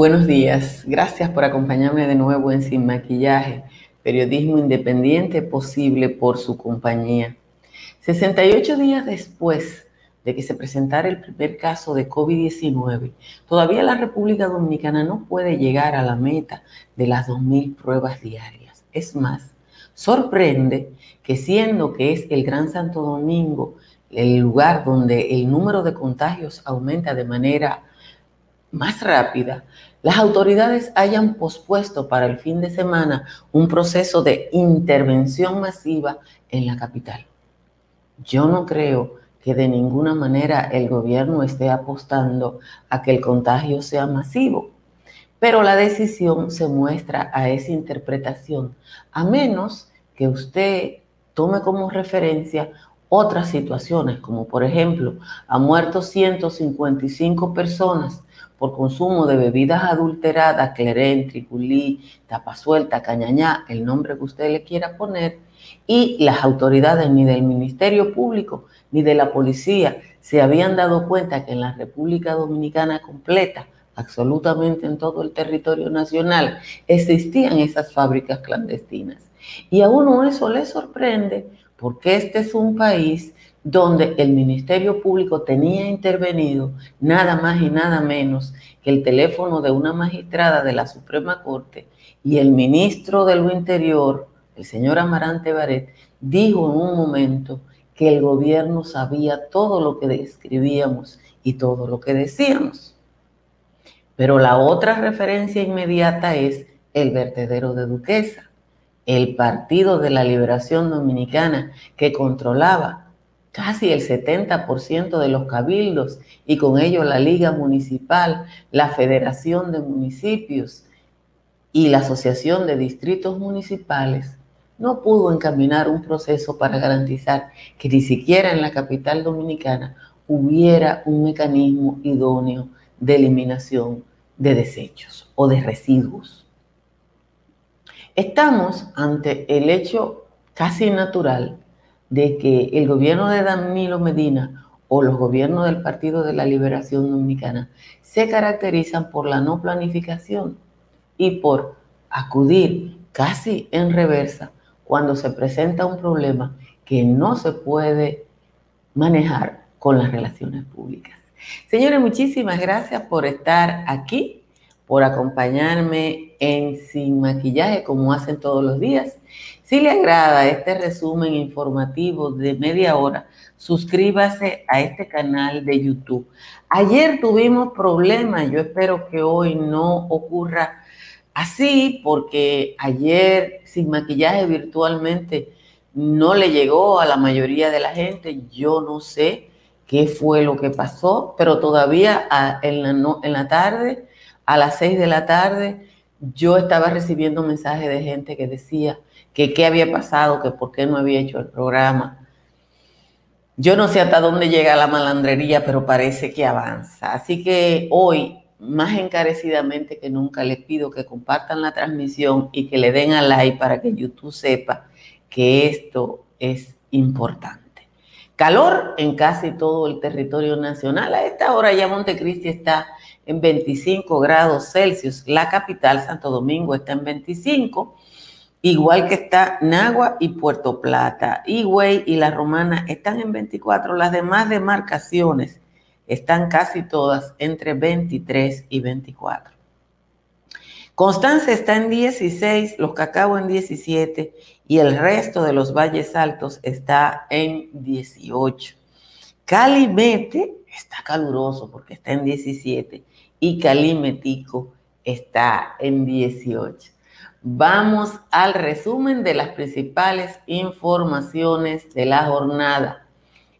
Buenos días, gracias por acompañarme de nuevo en Sin Maquillaje, periodismo independiente posible por su compañía. 68 días después de que se presentara el primer caso de COVID-19, todavía la República Dominicana no puede llegar a la meta de las 2.000 pruebas diarias. Es más, sorprende que siendo que es el Gran Santo Domingo el lugar donde el número de contagios aumenta de manera más rápida, las autoridades hayan pospuesto para el fin de semana un proceso de intervención masiva en la capital. Yo no creo que de ninguna manera el gobierno esté apostando a que el contagio sea masivo, pero la decisión se muestra a esa interpretación, a menos que usted tome como referencia otras situaciones, como por ejemplo, ha muerto 155 personas por consumo de bebidas adulteradas, clerén, triculí, tapasuelta, cañañá, el nombre que usted le quiera poner, y las autoridades ni del Ministerio Público ni de la policía se habían dado cuenta que en la República Dominicana completa, absolutamente en todo el territorio nacional, existían esas fábricas clandestinas. Y a uno eso le sorprende porque este es un país donde el Ministerio Público tenía intervenido nada más y nada menos que el teléfono de una magistrada de la Suprema Corte y el ministro de lo Interior, el señor Amarante Baret, dijo en un momento que el gobierno sabía todo lo que describíamos y todo lo que decíamos. Pero la otra referencia inmediata es el vertedero de Duquesa, el Partido de la Liberación Dominicana que controlaba casi el 70% de los cabildos y con ello la Liga Municipal, la Federación de Municipios y la Asociación de Distritos Municipales, no pudo encaminar un proceso para garantizar que ni siquiera en la capital dominicana hubiera un mecanismo idóneo de eliminación de desechos o de residuos. Estamos ante el hecho casi natural de que el gobierno de Danilo Medina o los gobiernos del Partido de la Liberación Dominicana se caracterizan por la no planificación y por acudir casi en reversa cuando se presenta un problema que no se puede manejar con las relaciones públicas. Señores, muchísimas gracias por estar aquí, por acompañarme en Sin Maquillaje como hacen todos los días. Si le agrada este resumen informativo de media hora, suscríbase a este canal de YouTube. Ayer tuvimos problemas, yo espero que hoy no ocurra así, porque ayer sin maquillaje virtualmente no le llegó a la mayoría de la gente. Yo no sé qué fue lo que pasó, pero todavía en la, en la tarde, a las seis de la tarde, yo estaba recibiendo mensajes de gente que decía, que qué había pasado, que por qué no había hecho el programa. Yo no sé hasta dónde llega la malandrería, pero parece que avanza. Así que hoy, más encarecidamente que nunca, les pido que compartan la transmisión y que le den a like para que YouTube sepa que esto es importante. Calor en casi todo el territorio nacional. A esta hora ya Montecristi está en 25 grados Celsius. La capital, Santo Domingo, está en 25 igual que está Nagua y Puerto Plata, Higüey y La Romana están en 24, las demás demarcaciones están casi todas entre 23 y 24. Constanza está en 16, Los Cacao en 17 y el resto de los valles altos está en 18. Calimete está caluroso porque está en 17 y Calimetico está en 18. Vamos al resumen de las principales informaciones de la jornada.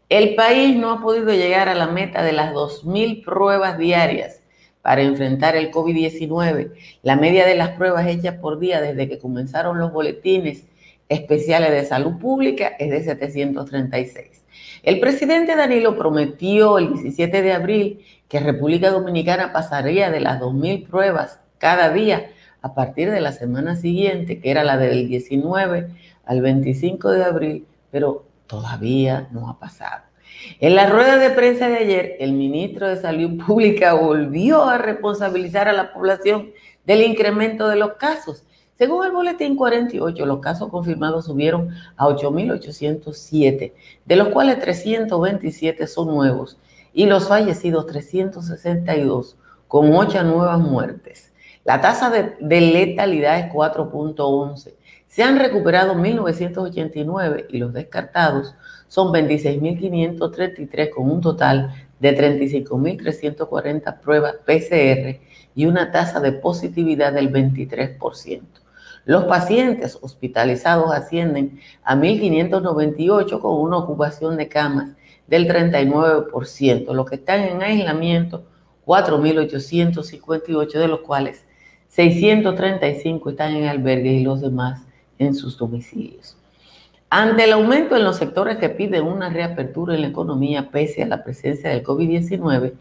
El país no ha podido llegar a la meta de las 2.000 pruebas diarias para enfrentar el COVID-19. La media de las pruebas hechas por día desde que comenzaron los boletines especiales de salud pública es de 736. El presidente Danilo prometió el 17 de abril que República Dominicana pasaría de las 2.000 pruebas cada día a partir de la semana siguiente, que era la del 19 al 25 de abril, pero todavía no ha pasado. En la rueda de prensa de ayer, el ministro de Salud Pública volvió a responsabilizar a la población del incremento de los casos. Según el boletín 48, los casos confirmados subieron a 8.807, de los cuales 327 son nuevos y los fallecidos 362, con 8 nuevas muertes. La tasa de, letalidad es 4.11. Se han recuperado 1.989 y los descartados son 26.533 con un total de 35.340 pruebas PCR y una tasa de positividad del 23%. Los pacientes hospitalizados ascienden a 1.598 con una ocupación de camas del 39%. Los que están en aislamiento, 4.858, de los cuales 635 están en albergues y los demás en sus domicilios. Ante el aumento en los sectores que piden una reapertura en la economía pese a la presencia del COVID-19,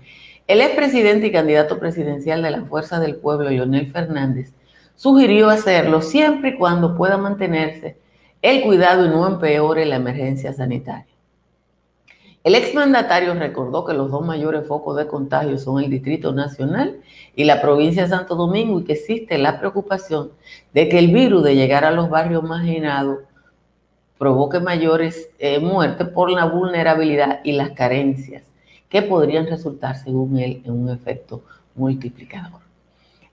el expresidente y candidato presidencial de la Fuerza del Pueblo, Leonel Fernández, sugirió hacerlo siempre y cuando pueda mantenerse el cuidado y no empeore la emergencia sanitaria. El exmandatario recordó que los dos mayores focos de contagio son el Distrito Nacional y la provincia de Santo Domingo y que existe la preocupación de que el virus de llegar a los barrios marginados provoque mayores eh, muertes por la vulnerabilidad y las carencias que podrían resultar, según él, en un efecto multiplicador.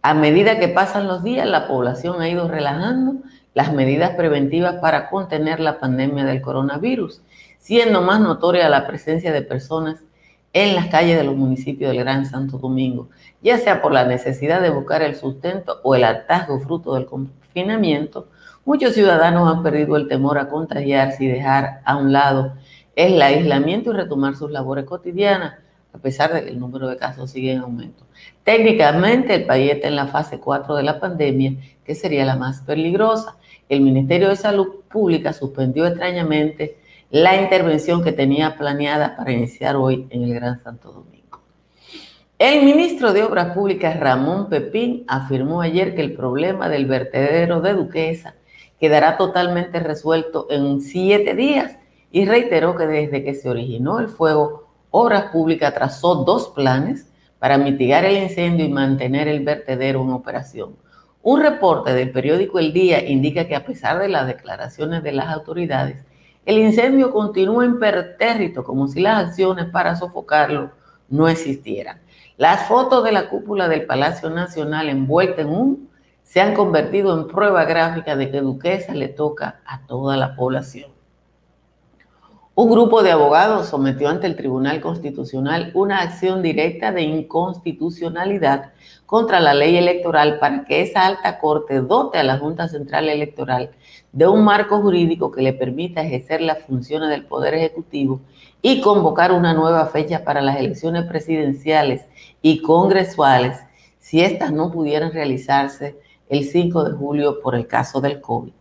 A medida que pasan los días, la población ha ido relajando las medidas preventivas para contener la pandemia del coronavirus siendo más notoria la presencia de personas en las calles de los municipios del Gran Santo Domingo, ya sea por la necesidad de buscar el sustento o el hartazgo fruto del confinamiento, muchos ciudadanos han perdido el temor a contagiarse y dejar a un lado el aislamiento y retomar sus labores cotidianas, a pesar de que el número de casos sigue en aumento. Técnicamente, el país está en la fase 4 de la pandemia, que sería la más peligrosa. El Ministerio de Salud Pública suspendió extrañamente la intervención que tenía planeada para iniciar hoy en el Gran Santo Domingo. El ministro de Obras Públicas, Ramón Pepín, afirmó ayer que el problema del vertedero de Duquesa quedará totalmente resuelto en siete días y reiteró que desde que se originó el fuego, Obras Públicas trazó dos planes para mitigar el incendio y mantener el vertedero en operación. Un reporte del periódico El Día indica que a pesar de las declaraciones de las autoridades, el incendio continúa impertérrito como si las acciones para sofocarlo no existieran. Las fotos de la cúpula del Palacio Nacional envuelta en un se han convertido en prueba gráfica de que Duquesa le toca a toda la población. Un grupo de abogados sometió ante el Tribunal Constitucional una acción directa de inconstitucionalidad contra la ley electoral para que esa alta corte dote a la Junta Central Electoral de un marco jurídico que le permita ejercer las funciones del Poder Ejecutivo y convocar una nueva fecha para las elecciones presidenciales y congresuales si éstas no pudieran realizarse el 5 de julio por el caso del COVID.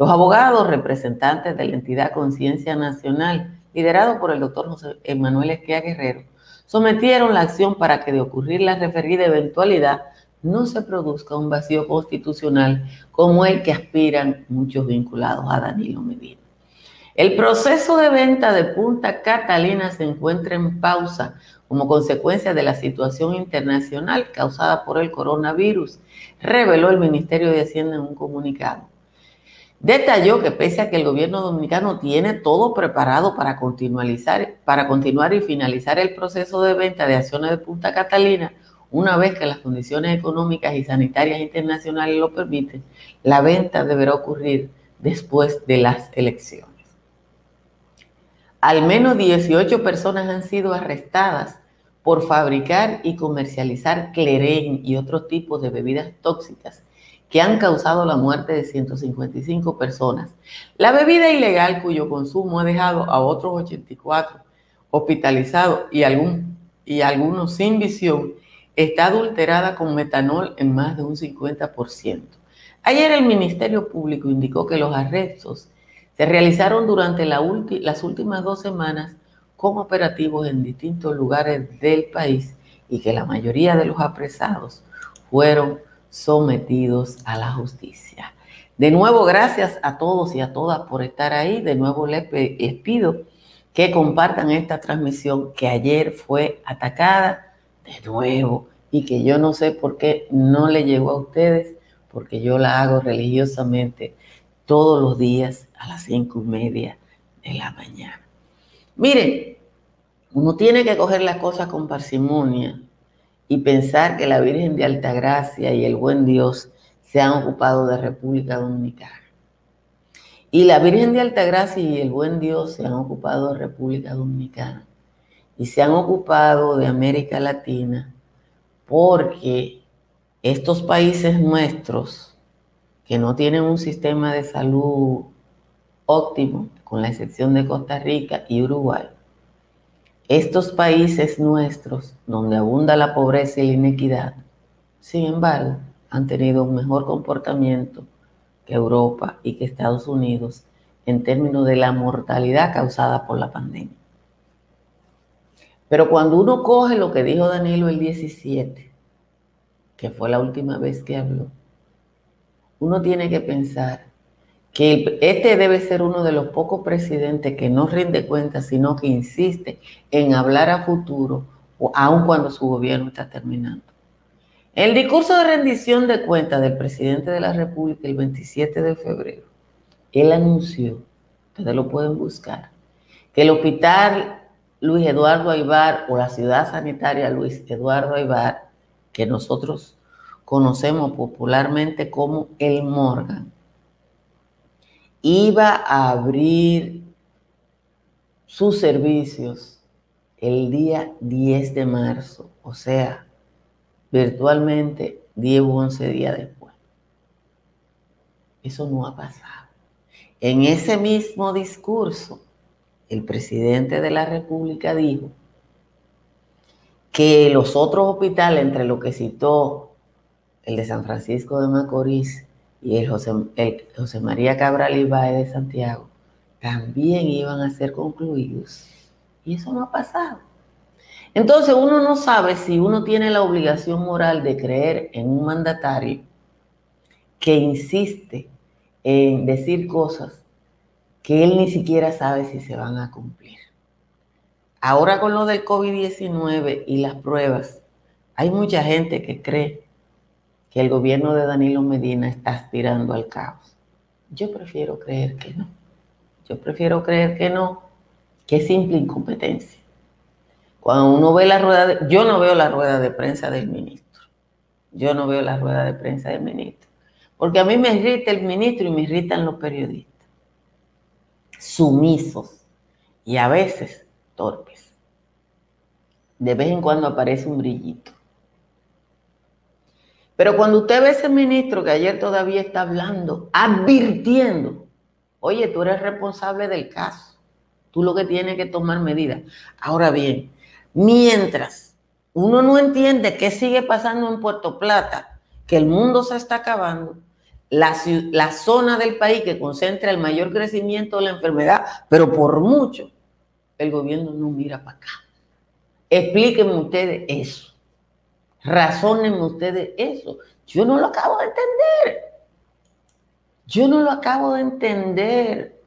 Los abogados representantes de la entidad Conciencia Nacional, liderado por el doctor José Emanuel Esquia Guerrero, sometieron la acción para que de ocurrir la referida eventualidad no se produzca un vacío constitucional como el que aspiran muchos vinculados a Danilo Medina. El proceso de venta de Punta Catalina se encuentra en pausa como consecuencia de la situación internacional causada por el coronavirus, reveló el Ministerio de Hacienda en un comunicado. Detalló que pese a que el gobierno dominicano tiene todo preparado para, para continuar y finalizar el proceso de venta de acciones de Punta Catalina, una vez que las condiciones económicas y sanitarias internacionales lo permiten, la venta deberá ocurrir después de las elecciones. Al menos 18 personas han sido arrestadas por fabricar y comercializar cleren y otros tipos de bebidas tóxicas que han causado la muerte de 155 personas. La bebida ilegal cuyo consumo ha dejado a otros 84 hospitalizados y, algún, y algunos sin visión está adulterada con metanol en más de un 50%. Ayer el Ministerio Público indicó que los arrestos se realizaron durante las últimas dos semanas con operativos en distintos lugares del país y que la mayoría de los apresados fueron sometidos a la justicia. De nuevo, gracias a todos y a todas por estar ahí. De nuevo les pido que compartan esta transmisión que ayer fue atacada de nuevo y que yo no sé por qué no le llegó a ustedes, porque yo la hago religiosamente todos los días a las cinco y media de la mañana. Miren, uno tiene que coger las cosas con parsimonia y pensar que la Virgen de Altagracia y el buen Dios se han ocupado de República Dominicana. Y la Virgen de Altagracia y el buen Dios se han ocupado de República Dominicana. Y se han ocupado de América Latina porque estos países nuestros que no tienen un sistema de salud óptimo, con la excepción de Costa Rica y Uruguay, estos países nuestros, donde abunda la pobreza y la inequidad, sin embargo, han tenido un mejor comportamiento que Europa y que Estados Unidos en términos de la mortalidad causada por la pandemia. Pero cuando uno coge lo que dijo Danilo el 17, que fue la última vez que habló, uno tiene que pensar que este debe ser uno de los pocos presidentes que no rinde cuentas, sino que insiste en hablar a futuro, aun cuando su gobierno está terminando. El discurso de rendición de cuentas del presidente de la República el 27 de febrero, él anunció, ustedes lo pueden buscar, que el hospital Luis Eduardo Aibar o la ciudad sanitaria Luis Eduardo Aibar, que nosotros conocemos popularmente como el Morgan, iba a abrir sus servicios el día 10 de marzo, o sea, virtualmente 10 u 11 días después. Eso no ha pasado. En ese mismo discurso, el presidente de la República dijo que los otros hospitales, entre los que citó el de San Francisco de Macorís y el José, María Cabral Ibáez de Santiago, también iban a ser concluidos. Y eso no ha pasado. Entonces uno no sabe si uno tiene la obligación moral de creer en un mandatario que insiste en decir cosas que él ni siquiera sabe si se van a cumplir. Ahora con lo del COVID-19 y las pruebas, hay mucha gente que cree que el gobierno de Danilo Medina está aspirando al caos. Yo prefiero creer que no. Yo prefiero creer que no, que es simple incompetencia. Cuando uno ve la rueda, de, yo no veo la rueda de prensa del ministro. Yo no veo la rueda de prensa del ministro. Porque a mí me irrita el ministro y me irritan los periodistas. Sumisos y a veces torpes. De vez en cuando aparece un brillito. Pero cuando usted ve ese ministro que ayer todavía está hablando, advirtiendo, oye, tú eres responsable del caso, tú lo que tienes que tomar medidas. Ahora bien, Mientras uno no entiende qué sigue pasando en Puerto Plata, que el mundo se está acabando, la, la, zona del país que concentra el mayor crecimiento de la enfermedad, pero por mucho, el gobierno no mira para acá. Explíquenme ustedes eso. Razónenme ustedes eso. Yo no lo acabo de entender. Yo no lo acabo de entender.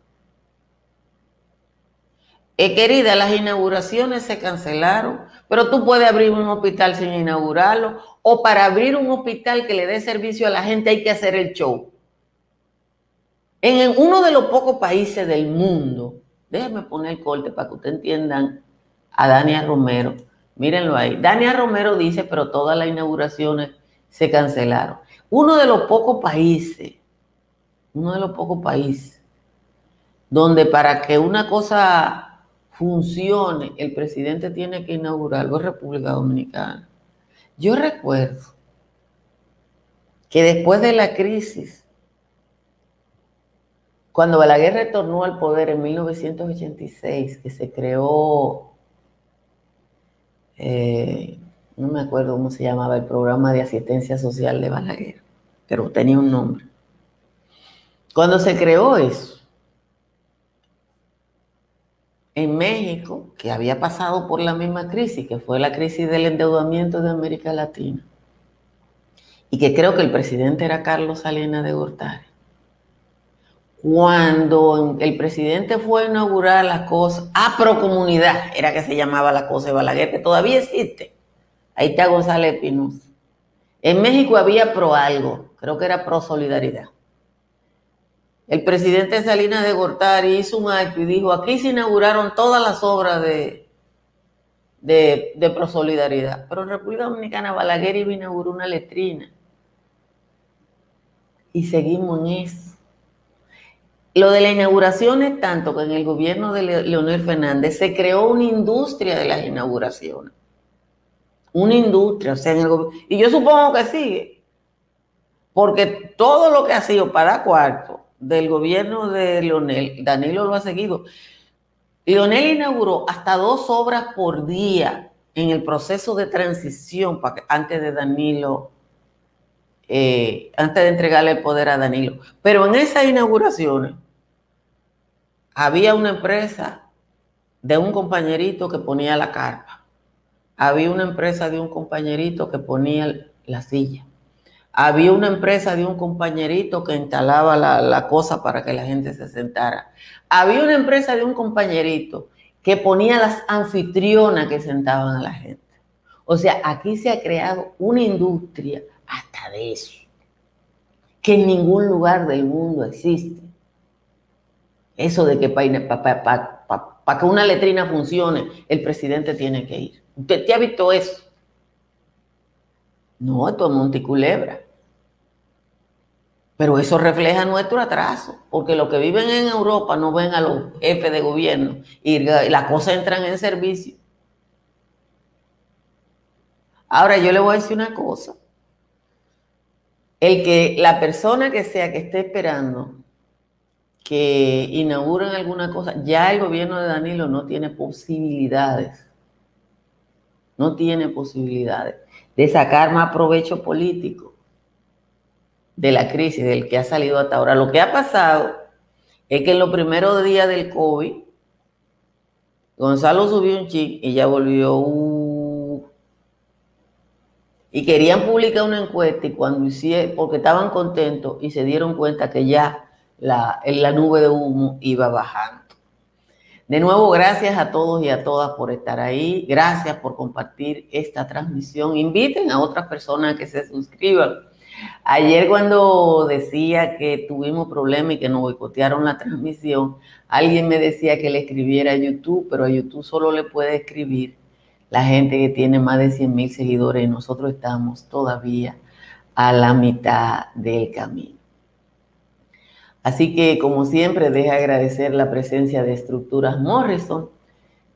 Eh, querida, las inauguraciones se cancelaron, pero tú puedes abrir un hospital sin inaugurarlo, o para abrir un hospital que le dé servicio a la gente hay que hacer el show. En uno de los pocos países del mundo, déjenme poner el corte para que ustedes entiendan a Dania Romero. Mírenlo ahí. Dania Romero dice, pero todas las inauguraciones se cancelaron. Uno de los pocos países, uno de los pocos países, donde para que una cosa funcione, el presidente tiene que inaugurarlo en República Dominicana. Yo recuerdo que después de la crisis, cuando Balaguer retornó al poder en 1986, que se creó, eh, no me acuerdo cómo se llamaba, el programa de asistencia social de Balaguer, pero tenía un nombre. Cuando se creó eso, en México, que había pasado por la misma crisis, que fue la crisis del endeudamiento de América Latina, y que creo que el presidente era Carlos Salinas de Gortari. Cuando el presidente fue a inaugurar las cosas, a Procomunidad, era que se llamaba la cosa de Balaguer, que todavía existe. Ahí está González Espinosa. En México había pro algo, creo que era pro solidaridad. El presidente Salinas de Gortari hizo un acto y dijo, aquí se inauguraron todas las obras de, de, de prosolidaridad. Pero en República Dominicana Balaguer iba a inaugurar una letrina. Y seguimos en eso. Lo de la inauguración es tanto que en el gobierno de Leonel Fernández se creó una industria de las inauguraciones. Una industria, o sea, en el y yo supongo que sigue, porque todo lo que ha sido para cuarto del gobierno de Leonel, Danilo lo ha seguido. Leonel inauguró hasta dos obras por día en el proceso de transición antes de Danilo, eh, antes de entregarle el poder a Danilo. Pero en esas inauguraciones había una empresa de un compañerito que ponía la carpa. Había una empresa de un compañerito que ponía la silla. Había una empresa de un compañerito que instalaba la, cosa para que la gente se sentara. Había una empresa de un compañerito que ponía las anfitrionas que sentaban a la gente. O sea, aquí se ha creado una industria hasta de eso, que en ningún lugar del mundo existe. Eso de que para que una letrina funcione, el presidente tiene que ir. ¿Usted te ha visto eso? No, esto es Monticulebra. Pero eso refleja nuestro atraso, porque los que viven en Europa no ven a los jefes de gobierno y las cosas entran en servicio. Ahora yo le voy a decir una cosa. El que la persona que sea que esté esperando que inauguren alguna cosa, ya el gobierno de Danilo no tiene posibilidades, no tiene posibilidades de sacar más provecho político de la crisis del que ha salido hasta ahora. Lo que ha pasado es que en los primeros días del COVID, Gonzalo subió un chip y ya volvió. Y querían publicar una encuesta y cuando hicieron, porque estaban contentos y se dieron cuenta que ya la, la nube de humo iba bajando. De nuevo, gracias a todos y a todas por estar ahí. Gracias por compartir esta transmisión. Inviten a otras personas que se suscriban. Ayer cuando decía que tuvimos problemas y que nos boicotearon la transmisión, alguien me decía que le escribiera a YouTube, pero a YouTube solo le puede escribir la gente que tiene más de 100 mil seguidores y nosotros estamos todavía a la mitad del camino. Así que, como siempre, deja agradecer la presencia de Estructuras Morrison,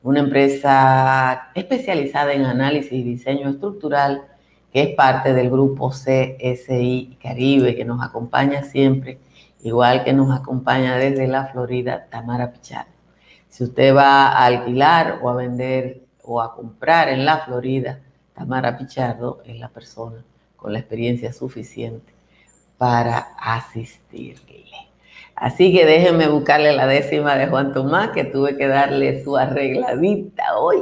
una empresa especializada en análisis y diseño estructural, que es parte del grupo CSI Caribe, que nos acompaña siempre, igual que nos acompaña desde la Florida, Tamara Pichardo. Si usted va a alquilar o a vender o a comprar en la Florida, Tamara Pichardo es la persona con la experiencia suficiente para asistirle. Así que déjenme buscarle la décima de Juan Tomás, que tuve que darle su arregladita hoy,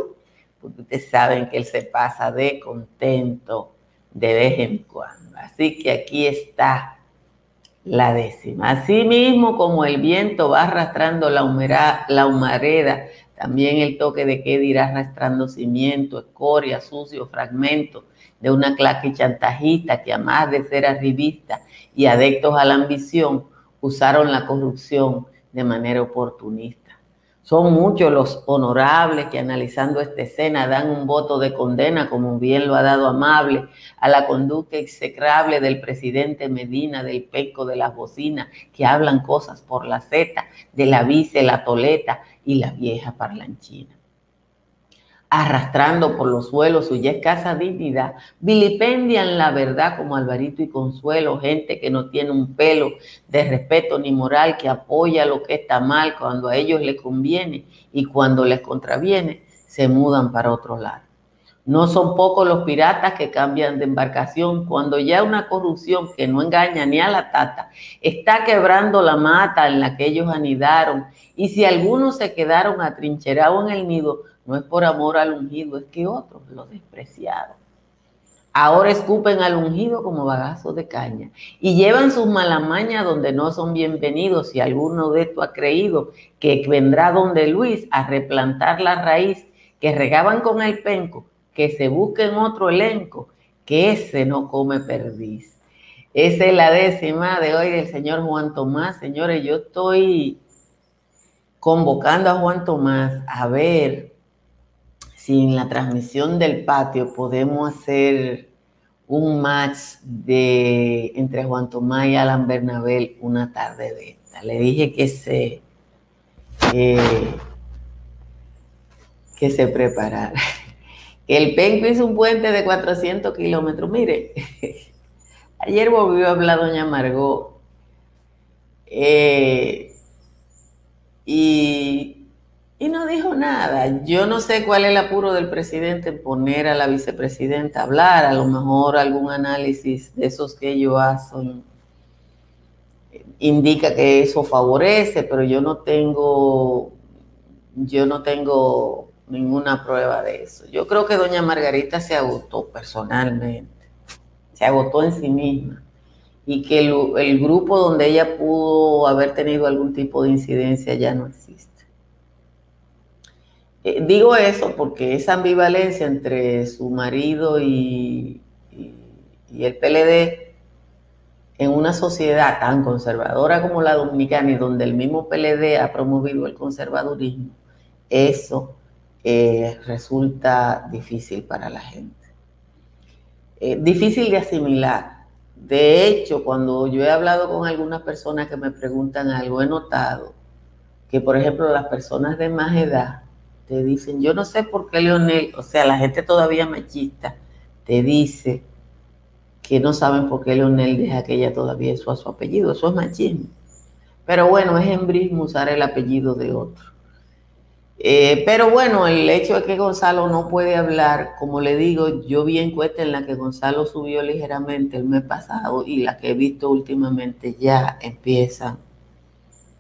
porque ustedes saben que él se pasa de contento de vez en cuando. Así que aquí está la décima. Así mismo como el viento va arrastrando la, la humareda, también el toque de queda irá arrastrando cimiento, escoria, sucio, fragmento de una claque chantajista que a más de ser arribista y adeptos a la ambición, usaron la corrupción de manera oportunista. Son muchos los honorables que analizando esta escena dan un voto de condena, como bien lo ha dado Amable, a la conducta execrable del presidente Medina, del peco de las bocinas, que hablan cosas por la zeta, de la vice, la toleta y la vieja parlanchina arrastrando por los suelos su ya escasa dignidad, vilipendian la verdad como Alvarito y Consuelo, gente que no tiene un pelo de respeto ni moral, que apoya lo que está mal cuando a ellos les conviene y cuando les contraviene, se mudan para otro lado. No son pocos los piratas que cambian de embarcación cuando ya una corrupción que no engaña ni a la tata está quebrando la mata en la que ellos anidaron y si algunos se quedaron atrincherados en el nido, no es por amor al ungido, es que otros lo despreciaron. Ahora escupen al ungido como bagazo de caña y llevan sus malamañas donde no son bienvenidos. Si alguno de esto ha creído que vendrá donde Luis a replantar la raíz que regaban con el penco, que se busquen otro elenco, que ese no come perdiz. Esa es la décima de hoy del señor Juan Tomás. Señores, yo estoy convocando a Juan Tomás a ver si en la transmisión del patio podemos hacer un match de entre Juan Tomás y Alan Bernabel una tarde de esta. Le dije que se que se preparara. El Penco hizo un puente de 400 kilómetros. Mire, ayer volvió a hablar doña Margot eh, y y no dijo nada. Yo no sé cuál es el apuro del presidente en poner a la vicepresidenta a hablar, a lo mejor algún análisis de esos que ellos hacen indica que eso favorece, pero yo no tengo, yo no tengo ninguna prueba de eso. Yo creo que doña Margarita se agotó personalmente, se agotó en sí misma y que el, el grupo donde ella pudo haber tenido algún tipo de incidencia ya no existe. Eh, digo eso porque esa ambivalencia entre su marido y, el PLD en una sociedad tan conservadora como la dominicana y donde el mismo PLD ha promovido el conservadurismo, eso eh, resulta difícil para la gente. Eh, difícil de asimilar. De hecho, cuando yo he hablado con algunas personas que me preguntan algo, he notado que, por ejemplo, las personas de más edad te dicen, yo no sé por qué Leonel, o sea, la gente todavía machista, te dice que no saben por qué Leonel deja que ella todavía eso a su apellido, eso es machismo. Pero bueno, es embrismo usar el apellido de otro. Eh, pero bueno, el hecho de que Gonzalo no puede hablar, como le digo, yo vi encuesta en la que Gonzalo subió ligeramente el mes pasado y la que he visto últimamente ya empiezan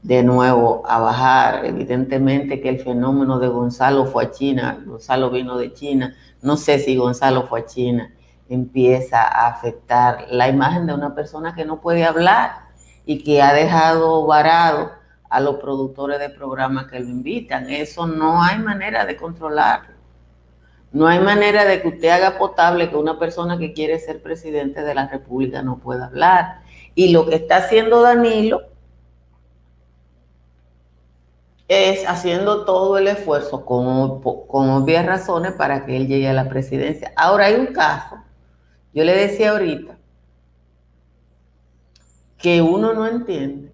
de nuevo a bajar. Evidentemente que el fenómeno de Gonzalo fue a China, Gonzalo vino de China, no sé si Gonzalo fue a China, empieza a afectar la imagen de una persona que no puede hablar y que ha dejado varado a los productores de programas que lo invitan. Eso no hay manera de controlarlo. No hay manera de que usted haga potable que una persona que quiere ser presidente de la República no pueda hablar. Y lo que está haciendo Danilo es haciendo todo el esfuerzo con, con obvias razones para que él llegue a la presidencia. Ahora hay un caso, yo le decía ahorita, que uno no entiende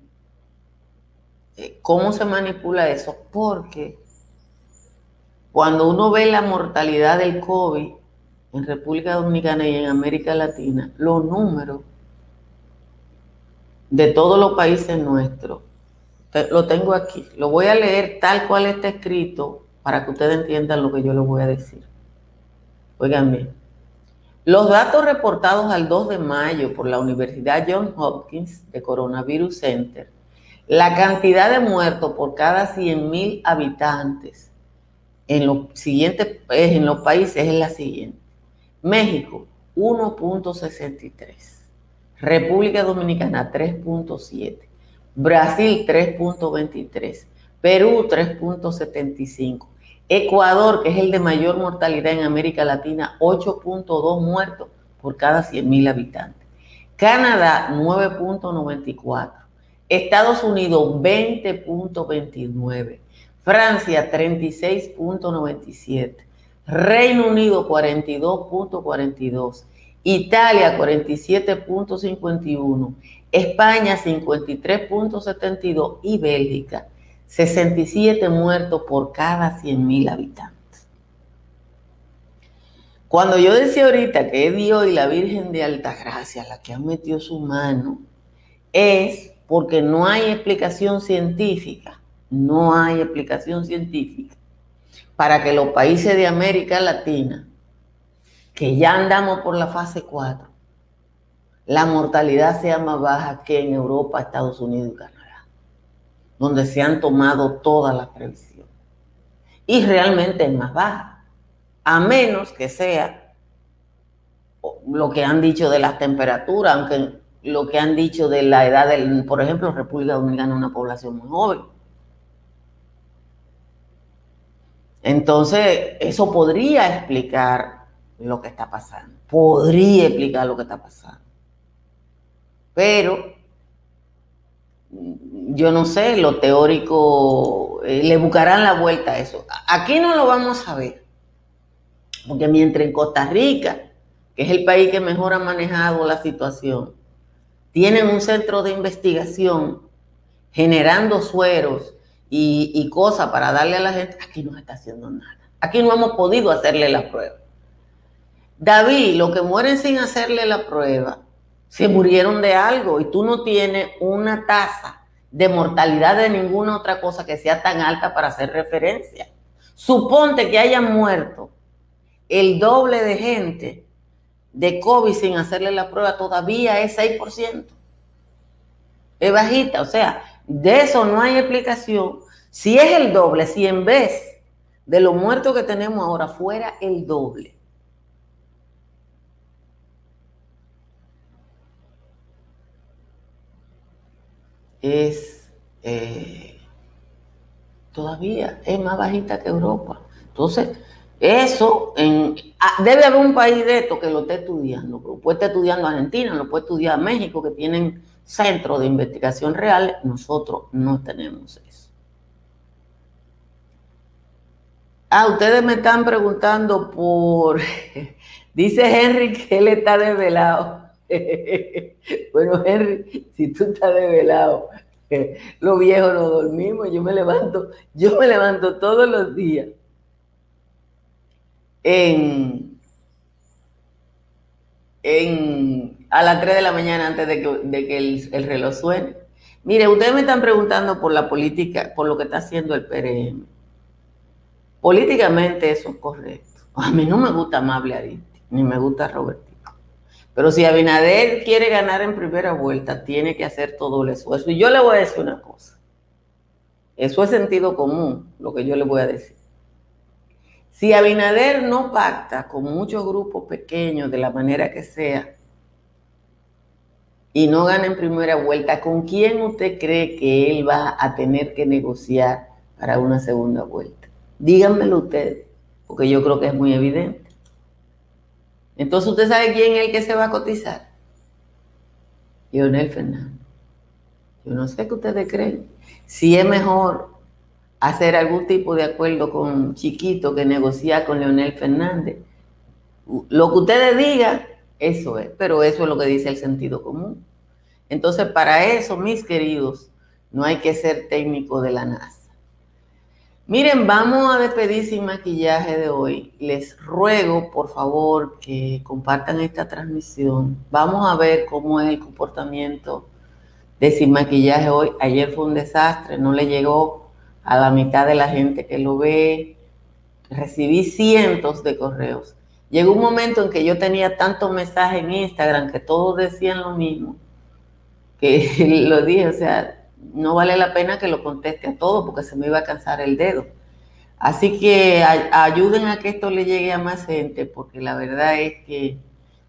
eh, cómo se manipula eso, porque cuando uno ve la mortalidad del COVID en República Dominicana y en América Latina, los números de todos los países nuestros lo tengo aquí. Lo voy a leer tal cual está escrito para que ustedes entiendan lo que yo les voy a decir. Oigan bien. Los datos reportados al 2 de mayo por la Universidad Johns Hopkins de Coronavirus Center, la cantidad de muertos por cada 100.000 habitantes en los, siguientes, en los países es la siguiente. México, 1.63. República Dominicana, 3.7. Brasil 3.23, Perú 3.75, Ecuador, que es el de mayor mortalidad en América Latina, 8.2 muertos por cada 100.000 habitantes, Canadá 9.94, Estados Unidos 20.29, Francia 36.97, Reino Unido 42.42, Italia 47.51, España 53.72 y Bélgica 67 muertos por cada 100.000 habitantes. Cuando yo decía ahorita que es Dios y la Virgen de Altagracia la que han metido su mano, es porque no hay explicación científica, no hay explicación científica para que los países de América Latina, que ya andamos por la fase 4, la mortalidad sea más baja que en Europa, Estados Unidos y Canadá, donde se han tomado todas las previsiones. Y realmente es más baja, a menos que sea lo que han dicho de las temperaturas, aunque lo que han dicho de la edad del, por ejemplo, República Dominicana es una población muy joven. Entonces, eso podría explicar lo que está pasando. Podría explicar lo que está pasando. Pero yo no sé, lo teórico eh, le buscarán la vuelta a eso. Aquí no lo vamos a ver. Porque mientras en Costa Rica, que es el país que mejor ha manejado la situación, tienen un centro de investigación generando sueros y, cosas para darle a la gente, aquí no se está haciendo nada. Aquí no hemos podido hacerle la prueba. David, los que mueren sin hacerle la prueba, se murieron de algo y tú no tienes una tasa de mortalidad de ninguna otra cosa que sea tan alta para hacer referencia. Suponte que hayan muerto el doble de gente de COVID sin hacerle la prueba, todavía es 6%. Es bajita, o sea, de eso no hay explicación. Si es el doble, si en vez de los muertos que tenemos ahora fuera el doble. Es eh, todavía es más bajita que Europa. Entonces, eso ah, debe haber un país de esto que lo esté estudiando. Lo puede estar estudiando Argentina, lo puede estudiar México, que tienen centros de investigación real, nosotros no tenemos eso. Ah, ustedes me están preguntando por, dice Henry que él está desvelado. bueno, Henry, si tú estás desvelado, los viejos no dormimos, yo me levanto, yo me levanto todos los días en, en a las 3 de la mañana antes de que, el, reloj suene. Mire, ustedes me están preguntando por la política, por lo que está haciendo el PRM. Políticamente eso es correcto. A mí no me gusta Amable Aristi, ni me gusta Robertico. Pero si Abinader quiere ganar en primera vuelta, tiene que hacer todo el esfuerzo. Y yo le voy a decir una cosa. Eso es sentido común, lo que yo le voy a decir. Si Abinader no pacta con muchos grupos pequeños de la manera que sea, y no gana en primera vuelta, ¿con quién usted cree que él va a tener que negociar para una segunda vuelta? Díganmelo ustedes, porque yo creo que es muy evidente. Entonces, ¿usted sabe quién es el que se va a cotizar? Leonel Fernández. Yo no sé qué ustedes creen. Si es mejor hacer algún tipo de acuerdo con Chiquito que negociar con Leonel Fernández. Lo que ustedes digan, eso es, pero eso es lo que dice el sentido común. Entonces, para eso, mis queridos, no hay que ser técnico de la NASA. Miren, vamos a despedir sin maquillaje de hoy. Les ruego, por favor, que compartan esta transmisión. Vamos a ver cómo es el comportamiento de sin maquillaje hoy. Ayer fue un desastre, no le llegó a la mitad de la gente que lo ve. Recibí cientos de correos Llegó un momento en que yo tenía tantos mensajes en Instagram que todos decían lo mismo, que lo dije, o sea, no vale la pena que lo conteste a todos porque se me iba a cansar el dedo. Así que ayuden a que esto le llegue a más gente, porque la verdad es que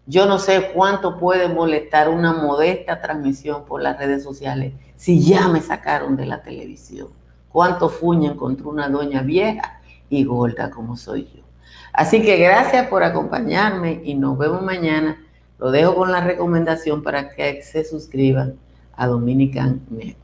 yo no sé cuánto puede molestar una modesta transmisión por las redes sociales si ya me sacaron de la televisión. Cuánto fuñen contra una doña vieja y gorda como soy yo. Así que gracias por acompañarme y nos vemos mañana. Lo dejo con la recomendación para que se suscriban a Dominican Network.